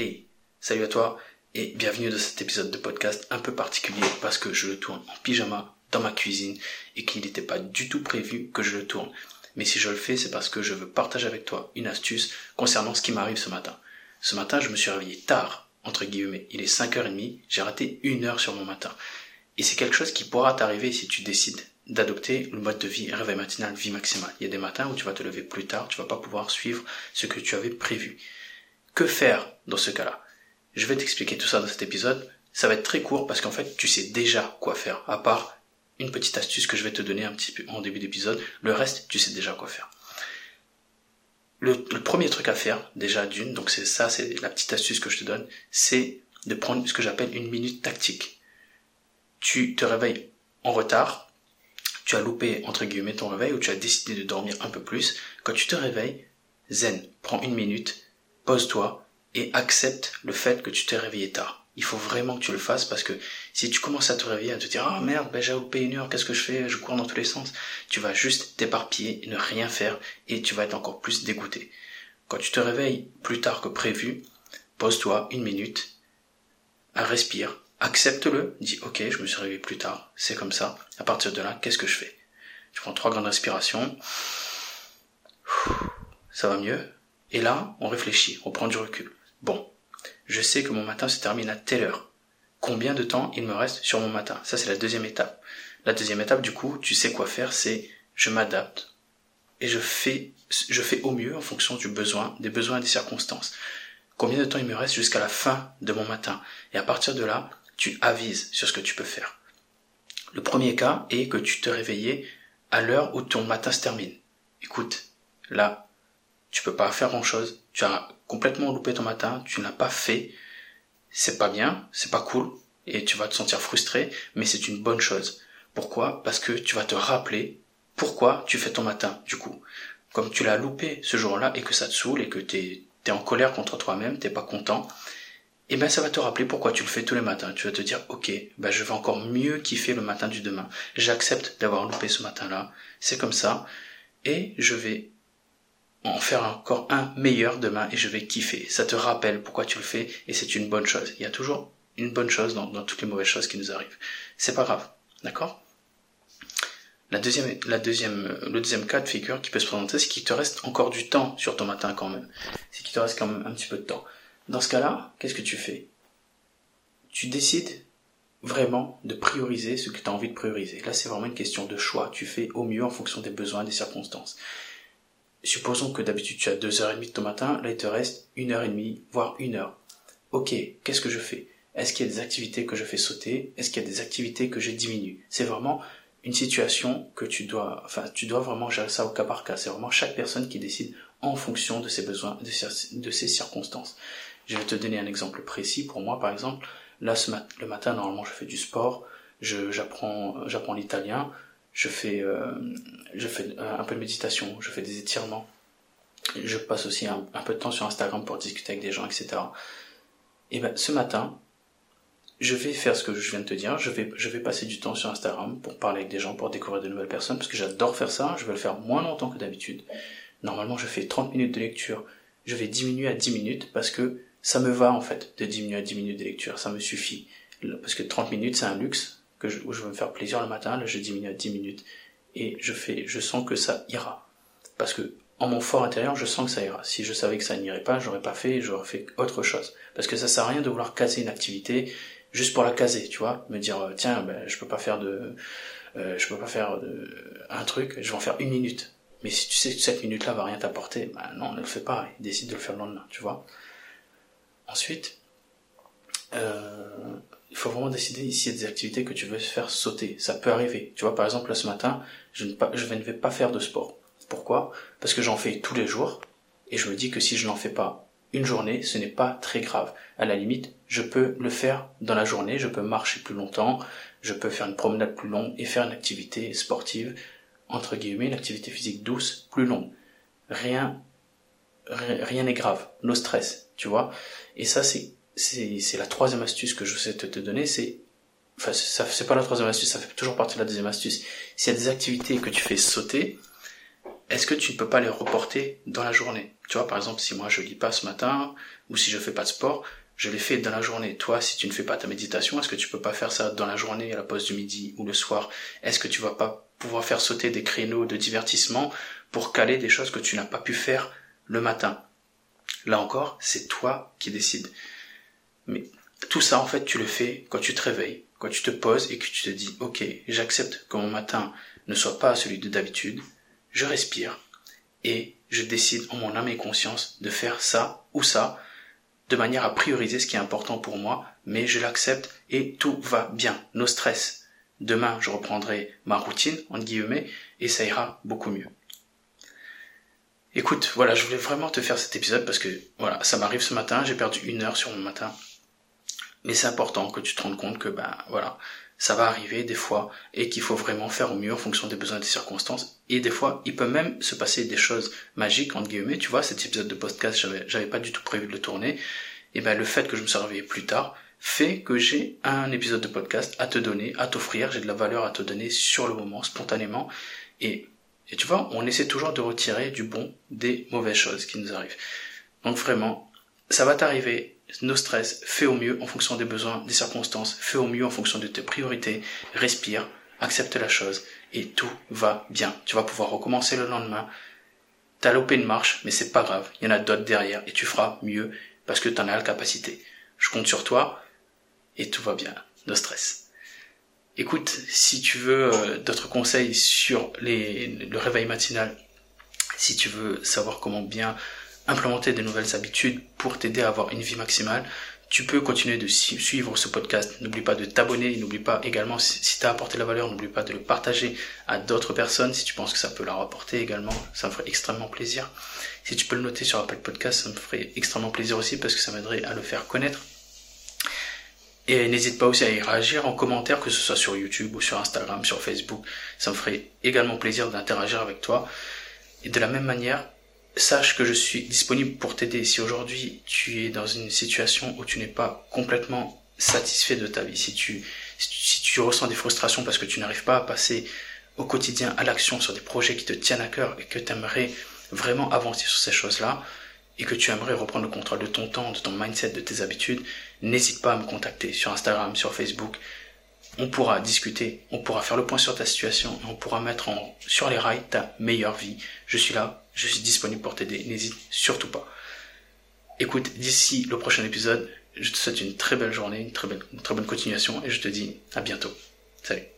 Hey, salut à toi et bienvenue dans cet épisode de podcast un peu particulier parce que je le tourne en pyjama dans ma cuisine et qu'il n'était pas du tout prévu que je le tourne. Mais si je le fais, c'est parce que je veux partager avec toi une astuce concernant ce qui m'arrive ce matin. Ce matin, je me suis réveillé tard, entre guillemets. Il est 5h30, j'ai raté une heure sur mon matin. Et c'est quelque chose qui pourra t'arriver si tu décides d'adopter le mode de vie réveil matinal, vie maximale. Il y a des matins où tu vas te lever plus tard, tu vas pas pouvoir suivre ce que tu avais prévu. Que faire dans ce cas-là Je vais t'expliquer tout ça dans cet épisode. Ça va être très court parce qu'en fait, tu sais déjà quoi faire, à part une petite astuce que je vais te donner un petit peu en début d'épisode. Le reste, tu sais déjà quoi faire. Le, premier truc à faire, déjà d'une, donc c'est ça, c'est la petite astuce que je te donne, c'est de prendre ce que j'appelle une minute tactique. Tu te réveilles en retard, tu as loupé entre guillemets ton réveil ou tu as décidé de dormir un peu plus. Quand tu te réveilles, zen, prends une minute, pose-toi et accepte le fait que tu t'es réveillé tard. Il faut vraiment que tu le fasses parce que si tu commences à te réveiller, à te dire ah merde, ben j'ai loupé une heure, qu'est-ce que je fais? Je cours dans tous les sens. Tu vas juste t'éparpiller, ne rien faire et tu vas être encore plus dégoûté. Quand tu te réveilles plus tard que prévu, pose-toi une minute, respire, accepte-le, dis ok, je me suis réveillé plus tard, c'est comme ça. À partir de là, qu'est-ce que je fais? Tu prends trois grandes respirations. Ça va mieux et là, on réfléchit, on prend du recul. Bon, je sais que mon matin se termine à telle heure. Combien de temps il me reste sur mon matin? Ça, c'est la deuxième étape. La deuxième étape, du coup, tu sais quoi faire, c'est je m'adapte et je fais, je fais au mieux en fonction du besoin, des besoins et des circonstances. Combien de temps il me reste jusqu'à la fin de mon matin? Et à partir de là, tu avises sur ce que tu peux faire. Le premier cas est que tu te réveillais à l'heure où ton matin se termine. Écoute, là, tu peux pas faire grand chose, tu as complètement loupé ton matin, tu n'as pas fait, c'est pas bien, c'est pas cool, et tu vas te sentir frustré, mais c'est une bonne chose. Pourquoi? Parce que tu vas te rappeler pourquoi tu fais ton matin, du coup. Comme tu l'as loupé ce jour-là et que ça te saoule et que t'es es en colère contre toi-même, t'es pas content, et eh ben ça va te rappeler pourquoi tu le fais tous les matins. Tu vas te dire, ok, ben je vais encore mieux kiffer le matin du demain. J'accepte d'avoir loupé ce matin-là, c'est comme ça, et je vais en faire encore un meilleur demain et je vais kiffer. Ça te rappelle pourquoi tu le fais et c'est une bonne chose. Il y a toujours une bonne chose dans, toutes les mauvaises choses qui nous arrivent. C'est pas grave. D'accord? La deuxième, la deuxième, le deuxième cas de figure qui peut se présenter, c'est qu'il te reste encore du temps sur ton matin quand même. C'est qu'il te reste quand même un petit peu de temps. Dans ce cas-là, qu'est-ce que tu fais? Tu décides vraiment de prioriser ce que tu as envie de prioriser. Là, c'est vraiment une question de choix. Tu fais au mieux en fonction des besoins, des circonstances supposons que d'habitude tu as deux heures et demie de ton matin, là il te reste une heure et demie, voire une heure. Ok, qu'est-ce que je fais? Est-ce qu'il y a des activités que je fais sauter? Est-ce qu'il y a des activités que je diminue? C'est vraiment une situation que tu dois, enfin, tu dois vraiment gérer ça au cas par cas. C'est vraiment chaque personne qui décide en fonction de ses besoins, de ses, circonstances. Je vais te donner un exemple précis. Pour moi, par exemple, là, le matin, normalement, je fais du sport, j'apprends, j'apprends l'italien, je fais, euh, je fais un peu de méditation, je fais des étirements, je passe aussi un, peu de temps sur Instagram pour discuter avec des gens, etc. Et ben ce matin, je vais faire ce que je viens de te dire, je vais, je vais passer du temps sur Instagram pour parler avec des gens, pour découvrir de nouvelles personnes, parce que j'adore faire ça, je vais le faire moins longtemps que d'habitude. Normalement, je fais 30 minutes de lecture, je vais diminuer à 10 minutes parce que ça me va en fait de diminuer à 10 minutes de lecture, ça me suffit. Parce que 30 minutes, c'est un luxe, que je, où je veux me faire plaisir le matin, là je diminue à 10 minutes. Et je fais, je sens que ça ira. Parce que, en mon fort intérieur, je sens que ça ira. Si je savais que ça n'irait pas, j'aurais pas fait, j'aurais fait autre chose. Parce que ça sert à rien de vouloir caser une activité juste pour la caser, tu vois. Me dire, euh, tiens, ben, je peux pas faire de, euh, je peux pas faire de, un truc, je vais en faire une minute. Mais si tu sais que cette minute-là va rien t'apporter, ben non, ne le fais pas, décide de le faire le lendemain, tu vois. Ensuite, euh, il faut vraiment décider a des activités que tu veux faire sauter. Ça peut arriver. Tu vois, par exemple, là, ce matin, je ne, je ne vais pas faire de sport. Pourquoi? Parce que j'en fais tous les jours, et je me dis que si je n'en fais pas une journée, ce n'est pas très grave. À la limite, je peux le faire dans la journée, je peux marcher plus longtemps, je peux faire une promenade plus longue et faire une activité sportive, entre guillemets, une activité physique douce, plus longue. Rien, rien n'est grave, no stress, tu vois? Et ça, c'est c'est la troisième astuce que je sais te, te donner, c'est enfin ça c'est pas la troisième astuce, ça fait toujours partie de la deuxième astuce. S'il y a des activités que tu fais sauter, est-ce que tu ne peux pas les reporter dans la journée? Tu vois, par exemple, si moi je lis pas ce matin, ou si je fais pas de sport, je les fais dans la journée. Toi, si tu ne fais pas ta méditation, est-ce que tu peux pas faire ça dans la journée, à la pause du midi ou le soir? Est-ce que tu vas pas pouvoir faire sauter des créneaux de divertissement pour caler des choses que tu n'as pas pu faire le matin? Là encore, c'est toi qui décides. Mais tout ça, en fait, tu le fais quand tu te réveilles, quand tu te poses et que tu te dis, ok, j'accepte que mon matin ne soit pas celui de d'habitude, je respire et je décide en mon âme et conscience de faire ça ou ça de manière à prioriser ce qui est important pour moi, mais je l'accepte et tout va bien, no stress. Demain, je reprendrai ma routine, entre guillemets, et ça ira beaucoup mieux. Écoute, voilà, je voulais vraiment te faire cet épisode parce que, voilà, ça m'arrive ce matin, j'ai perdu une heure sur mon matin. Mais c'est important que tu te rendes compte que, ben, voilà, ça va arriver des fois et qu'il faut vraiment faire au mieux en fonction des besoins et des circonstances. Et des fois, il peut même se passer des choses magiques, entre guillemets. Tu vois, cet épisode de podcast, j'avais, j'avais pas du tout prévu de le tourner. Et ben, le fait que je me suis réveillé plus tard fait que j'ai un épisode de podcast à te donner, à t'offrir. J'ai de la valeur à te donner sur le moment, spontanément. Et, et tu vois, on essaie toujours de retirer du bon des mauvaises choses qui nous arrivent. Donc vraiment, ça va t'arriver no stress, fais au mieux en fonction des besoins, des circonstances, fais au mieux en fonction de tes priorités, respire, accepte la chose et tout va bien. Tu vas pouvoir recommencer le lendemain. T'as loupé une marche, mais c'est pas grave, il y en a d'autres derrière et tu feras mieux parce que tu en as la capacité. Je compte sur toi et tout va bien. No stress. Écoute, si tu veux euh, d'autres conseils sur les, le réveil matinal, si tu veux savoir comment bien implémenter de nouvelles habitudes pour t'aider à avoir une vie maximale. Tu peux continuer de suivre ce podcast. N'oublie pas de t'abonner. N'oublie pas également, si tu as apporté la valeur, n'oublie pas de le partager à d'autres personnes si tu penses que ça peut leur apporter également. Ça me ferait extrêmement plaisir. Si tu peux le noter sur Apple Podcast, ça me ferait extrêmement plaisir aussi parce que ça m'aiderait à le faire connaître. Et n'hésite pas aussi à y réagir en commentaire, que ce soit sur YouTube ou sur Instagram, sur Facebook. Ça me ferait également plaisir d'interagir avec toi. Et de la même manière, sache que je suis disponible pour t'aider. Si aujourd'hui tu es dans une situation où tu n'es pas complètement satisfait de ta vie, si tu, si tu, ressens des frustrations parce que tu n'arrives pas à passer au quotidien à l'action sur des projets qui te tiennent à cœur et que tu aimerais vraiment avancer sur ces choses-là et que tu aimerais reprendre le contrôle de ton temps, de ton mindset, de tes habitudes, n'hésite pas à me contacter sur Instagram, sur Facebook. On pourra discuter, on pourra faire le point sur ta situation on pourra mettre sur les rails ta meilleure vie. Je suis là je suis disponible pour t'aider, n'hésite surtout pas. Écoute, d'ici le prochain épisode, je te souhaite une très belle journée, une très, belle, une très bonne continuation et je te dis à bientôt. Salut